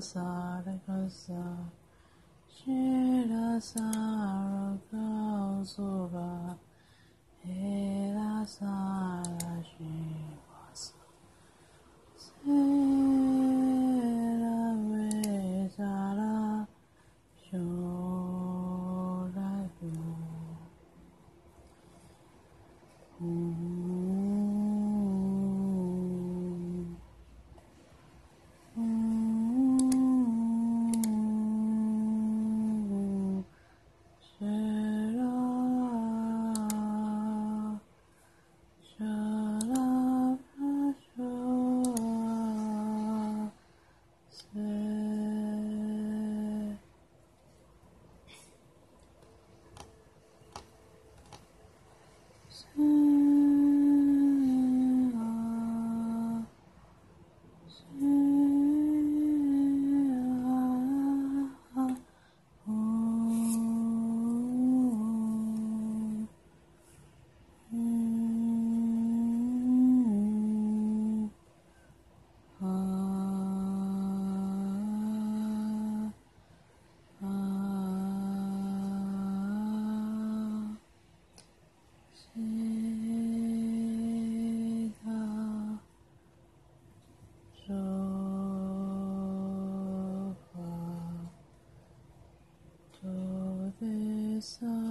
Sarikosa Shira Sarikosuba Hera Sara Shivasa Sera Vesara Shora Om só